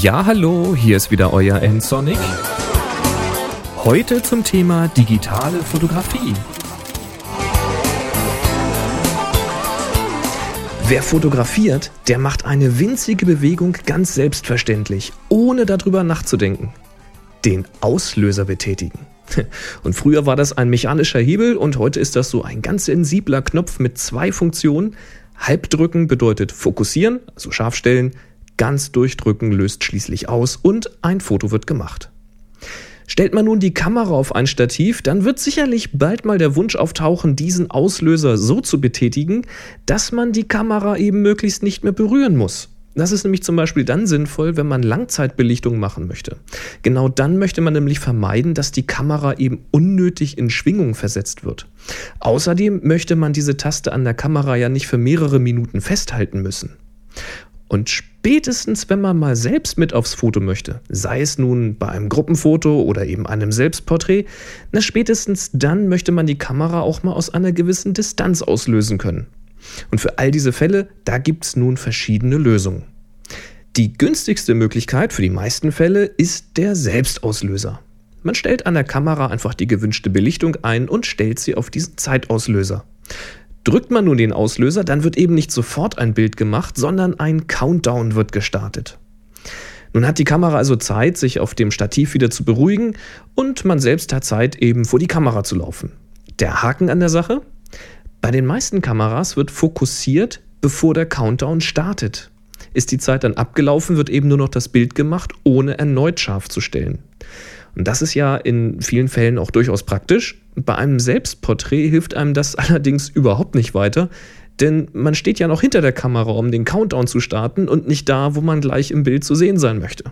Ja, hallo, hier ist wieder euer N-Sonic. Heute zum Thema digitale Fotografie. Wer fotografiert, der macht eine winzige Bewegung ganz selbstverständlich, ohne darüber nachzudenken. Den Auslöser betätigen. Und früher war das ein mechanischer Hebel und heute ist das so ein ganz sensibler Knopf mit zwei Funktionen. Halbdrücken bedeutet fokussieren, also scharf stellen, ganz durchdrücken löst schließlich aus und ein Foto wird gemacht. Stellt man nun die Kamera auf ein Stativ, dann wird sicherlich bald mal der Wunsch auftauchen, diesen Auslöser so zu betätigen, dass man die Kamera eben möglichst nicht mehr berühren muss. Das ist nämlich zum Beispiel dann sinnvoll, wenn man Langzeitbelichtung machen möchte. Genau dann möchte man nämlich vermeiden, dass die Kamera eben unnötig in Schwingung versetzt wird. Außerdem möchte man diese Taste an der Kamera ja nicht für mehrere Minuten festhalten müssen. Und spätestens, wenn man mal selbst mit aufs Foto möchte, sei es nun bei einem Gruppenfoto oder eben einem Selbstporträt, na spätestens dann möchte man die Kamera auch mal aus einer gewissen Distanz auslösen können. Und für all diese Fälle, da gibt es nun verschiedene Lösungen. Die günstigste Möglichkeit für die meisten Fälle ist der Selbstauslöser. Man stellt an der Kamera einfach die gewünschte Belichtung ein und stellt sie auf diesen Zeitauslöser. Drückt man nun den Auslöser, dann wird eben nicht sofort ein Bild gemacht, sondern ein Countdown wird gestartet. Nun hat die Kamera also Zeit, sich auf dem Stativ wieder zu beruhigen und man selbst hat Zeit, eben vor die Kamera zu laufen. Der Haken an der Sache? Bei den meisten Kameras wird fokussiert, bevor der Countdown startet. Ist die Zeit dann abgelaufen, wird eben nur noch das Bild gemacht, ohne erneut scharf zu stellen. Und das ist ja in vielen Fällen auch durchaus praktisch. Bei einem Selbstporträt hilft einem das allerdings überhaupt nicht weiter, denn man steht ja noch hinter der Kamera, um den Countdown zu starten und nicht da, wo man gleich im Bild zu sehen sein möchte.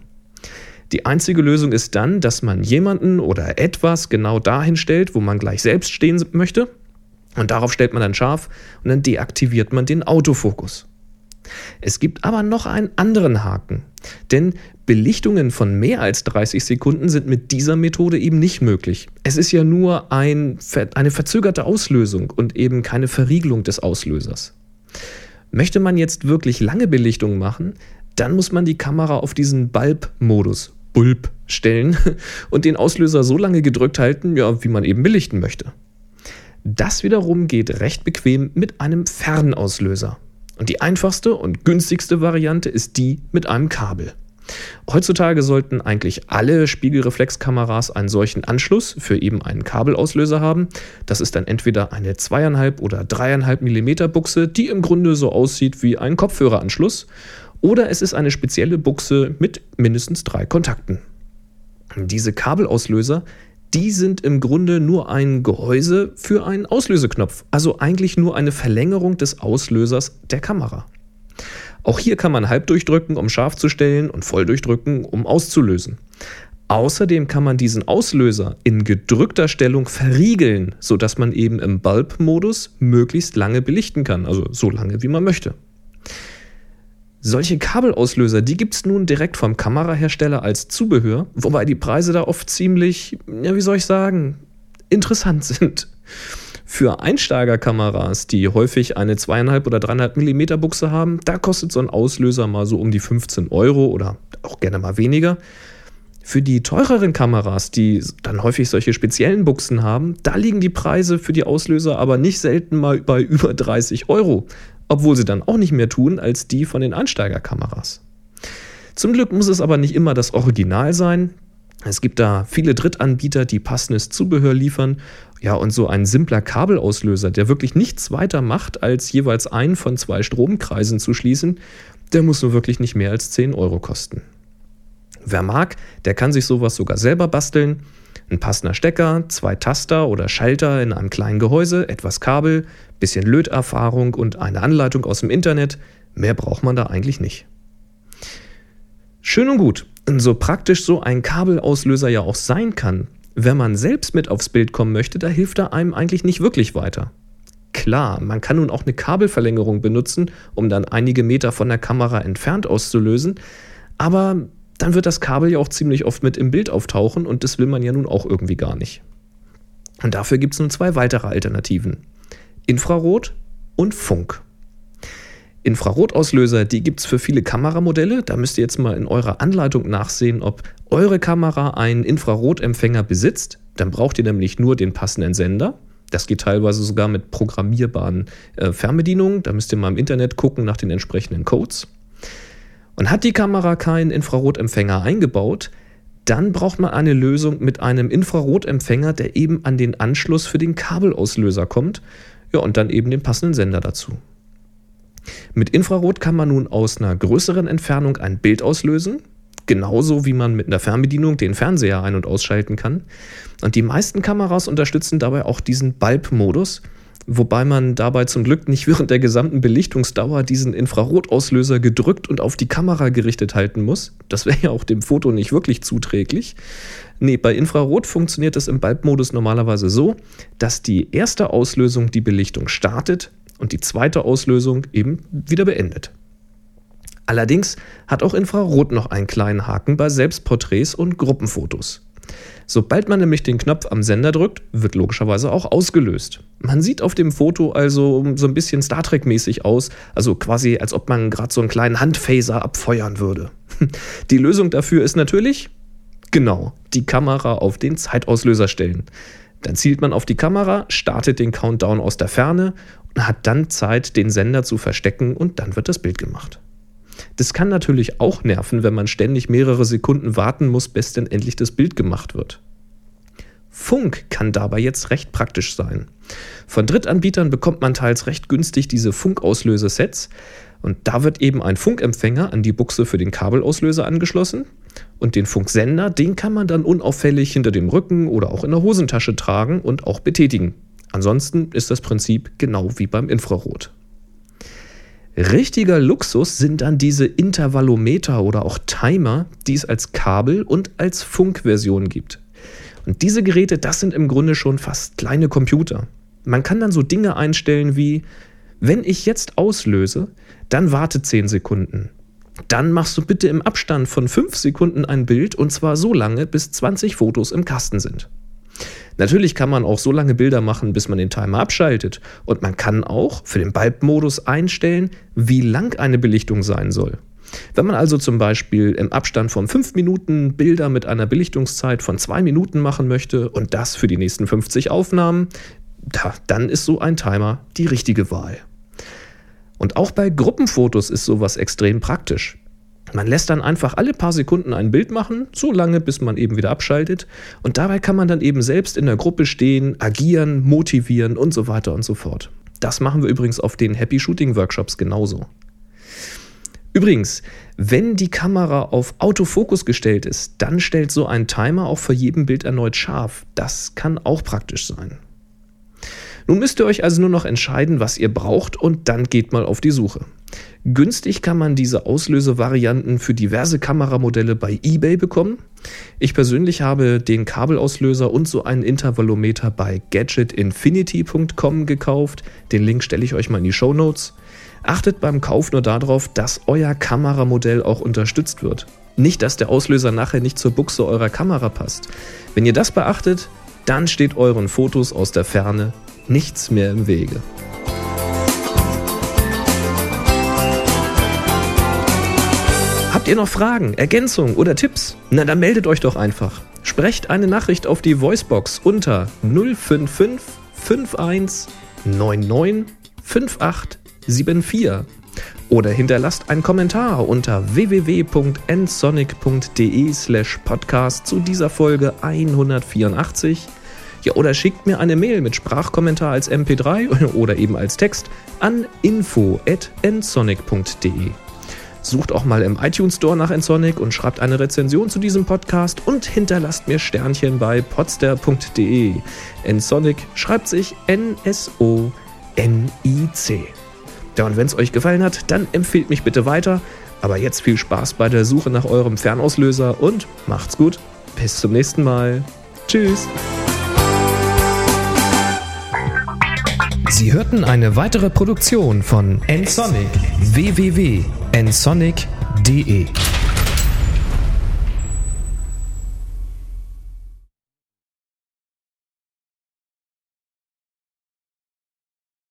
Die einzige Lösung ist dann, dass man jemanden oder etwas genau dahin stellt, wo man gleich selbst stehen möchte. Und darauf stellt man dann scharf und dann deaktiviert man den Autofokus. Es gibt aber noch einen anderen Haken, denn Belichtungen von mehr als 30 Sekunden sind mit dieser Methode eben nicht möglich. Es ist ja nur ein, eine verzögerte Auslösung und eben keine Verriegelung des Auslösers. Möchte man jetzt wirklich lange Belichtungen machen, dann muss man die Kamera auf diesen Bulb-Modus, Bulb, stellen und den Auslöser so lange gedrückt halten, ja, wie man eben belichten möchte. Das wiederum geht recht bequem mit einem Fernauslöser. Und die einfachste und günstigste Variante ist die mit einem Kabel. Heutzutage sollten eigentlich alle Spiegelreflexkameras einen solchen Anschluss für eben einen Kabelauslöser haben. Das ist dann entweder eine 2,5 oder 3,5 mm Buchse, die im Grunde so aussieht wie ein Kopfhöreranschluss. Oder es ist eine spezielle Buchse mit mindestens drei Kontakten. Diese Kabelauslöser, die sind im Grunde nur ein Gehäuse für einen Auslöseknopf, also eigentlich nur eine Verlängerung des Auslösers der Kamera. Auch hier kann man halb durchdrücken, um scharf zu stellen und voll durchdrücken, um auszulösen. Außerdem kann man diesen Auslöser in gedrückter Stellung verriegeln, sodass man eben im Bulb-Modus möglichst lange belichten kann, also so lange wie man möchte. Solche Kabelauslöser, die gibt es nun direkt vom Kamerahersteller als Zubehör, wobei die Preise da oft ziemlich, ja, wie soll ich sagen, interessant sind. Für Einsteigerkameras, die häufig eine 2,5 oder 3,5 mm Buchse haben, da kostet so ein Auslöser mal so um die 15 Euro oder auch gerne mal weniger. Für die teureren Kameras, die dann häufig solche speziellen Buchsen haben, da liegen die Preise für die Auslöser aber nicht selten mal bei über 30 Euro obwohl sie dann auch nicht mehr tun als die von den Einsteigerkameras. Zum Glück muss es aber nicht immer das Original sein. Es gibt da viele Drittanbieter, die passendes Zubehör liefern. Ja, und so ein simpler Kabelauslöser, der wirklich nichts weiter macht, als jeweils einen von zwei Stromkreisen zu schließen, der muss nur wirklich nicht mehr als 10 Euro kosten. Wer mag, der kann sich sowas sogar selber basteln. Ein passender Stecker, zwei Taster oder Schalter in einem kleinen Gehäuse, etwas Kabel, bisschen Löterfahrung und eine Anleitung aus dem Internet. Mehr braucht man da eigentlich nicht. Schön und gut, so praktisch so ein Kabelauslöser ja auch sein kann, wenn man selbst mit aufs Bild kommen möchte, da hilft er einem eigentlich nicht wirklich weiter. Klar, man kann nun auch eine Kabelverlängerung benutzen, um dann einige Meter von der Kamera entfernt auszulösen, aber dann wird das Kabel ja auch ziemlich oft mit im Bild auftauchen und das will man ja nun auch irgendwie gar nicht. Und dafür gibt es nun zwei weitere Alternativen. Infrarot und Funk. Infrarotauslöser, die gibt es für viele Kameramodelle. Da müsst ihr jetzt mal in eurer Anleitung nachsehen, ob eure Kamera einen Infrarotempfänger besitzt. Dann braucht ihr nämlich nur den passenden Sender. Das geht teilweise sogar mit programmierbaren äh, Fernbedienungen. Da müsst ihr mal im Internet gucken nach den entsprechenden Codes. Und hat die Kamera keinen Infrarotempfänger eingebaut, dann braucht man eine Lösung mit einem Infrarotempfänger, der eben an den Anschluss für den Kabelauslöser kommt. Ja, und dann eben den passenden Sender dazu. Mit Infrarot kann man nun aus einer größeren Entfernung ein Bild auslösen, genauso wie man mit einer Fernbedienung den Fernseher ein- und ausschalten kann. Und die meisten Kameras unterstützen dabei auch diesen Bulb-Modus, wobei man dabei zum Glück nicht während der gesamten Belichtungsdauer diesen Infrarotauslöser gedrückt und auf die Kamera gerichtet halten muss. Das wäre ja auch dem Foto nicht wirklich zuträglich. Nee, bei Infrarot funktioniert es im Bulb-Modus normalerweise so, dass die erste Auslösung die Belichtung startet und die zweite Auslösung eben wieder beendet. Allerdings hat auch Infrarot noch einen kleinen Haken bei Selbstporträts und Gruppenfotos. Sobald man nämlich den Knopf am Sender drückt, wird logischerweise auch ausgelöst. Man sieht auf dem Foto also so ein bisschen Star Trek-mäßig aus, also quasi als ob man gerade so einen kleinen Handphaser abfeuern würde. Die Lösung dafür ist natürlich, genau, die Kamera auf den Zeitauslöser stellen. Dann zielt man auf die Kamera, startet den Countdown aus der Ferne und hat dann Zeit, den Sender zu verstecken und dann wird das Bild gemacht. Das kann natürlich auch nerven, wenn man ständig mehrere Sekunden warten muss, bis denn endlich das Bild gemacht wird. Funk kann dabei jetzt recht praktisch sein. Von Drittanbietern bekommt man teils recht günstig diese Funkauslösesets und da wird eben ein Funkempfänger an die Buchse für den Kabelauslöser angeschlossen und den Funksender, den kann man dann unauffällig hinter dem Rücken oder auch in der Hosentasche tragen und auch betätigen. Ansonsten ist das Prinzip genau wie beim Infrarot. Richtiger Luxus sind dann diese Intervallometer oder auch Timer, die es als Kabel- und als Funkversion gibt. Und diese Geräte, das sind im Grunde schon fast kleine Computer. Man kann dann so Dinge einstellen wie, wenn ich jetzt auslöse, dann warte 10 Sekunden. Dann machst du bitte im Abstand von 5 Sekunden ein Bild und zwar so lange, bis 20 Fotos im Kasten sind. Natürlich kann man auch so lange Bilder machen, bis man den Timer abschaltet. Und man kann auch für den Bulb-Modus einstellen, wie lang eine Belichtung sein soll. Wenn man also zum Beispiel im Abstand von 5 Minuten Bilder mit einer Belichtungszeit von 2 Minuten machen möchte und das für die nächsten 50 Aufnahmen, da, dann ist so ein Timer die richtige Wahl. Und auch bei Gruppenfotos ist sowas extrem praktisch. Man lässt dann einfach alle paar Sekunden ein Bild machen, so lange, bis man eben wieder abschaltet. Und dabei kann man dann eben selbst in der Gruppe stehen, agieren, motivieren und so weiter und so fort. Das machen wir übrigens auf den Happy Shooting Workshops genauso. Übrigens, wenn die Kamera auf Autofokus gestellt ist, dann stellt so ein Timer auch für jedem Bild erneut scharf. Das kann auch praktisch sein. Nun müsst ihr euch also nur noch entscheiden, was ihr braucht und dann geht mal auf die Suche. Günstig kann man diese Auslösevarianten für diverse Kameramodelle bei eBay bekommen. Ich persönlich habe den Kabelauslöser und so einen Intervallometer bei gadgetinfinity.com gekauft. Den Link stelle ich euch mal in die Show Notes. Achtet beim Kauf nur darauf, dass euer Kameramodell auch unterstützt wird. Nicht, dass der Auslöser nachher nicht zur Buchse eurer Kamera passt. Wenn ihr das beachtet, dann steht euren Fotos aus der Ferne nichts mehr im Wege. Habt ihr noch Fragen, Ergänzungen oder Tipps? Na, dann meldet euch doch einfach. Sprecht eine Nachricht auf die Voicebox unter 055 51 99 5874 oder hinterlasst einen Kommentar unter www.nsonic.de slash podcast zu dieser Folge 184. Ja, oder schickt mir eine Mail mit Sprachkommentar als MP3 oder eben als Text an info.nsonic.de. Sucht auch mal im iTunes Store nach Ensonic und schreibt eine Rezension zu diesem Podcast und hinterlasst mir Sternchen bei podster.de. Ensonic schreibt sich N-S-O-N-I-C. Ja, und wenn es euch gefallen hat, dann empfehlt mich bitte weiter. Aber jetzt viel Spaß bei der Suche nach eurem Fernauslöser und macht's gut. Bis zum nächsten Mal. Tschüss. Sie hörten eine weitere Produktion von nsonic www nsonic.de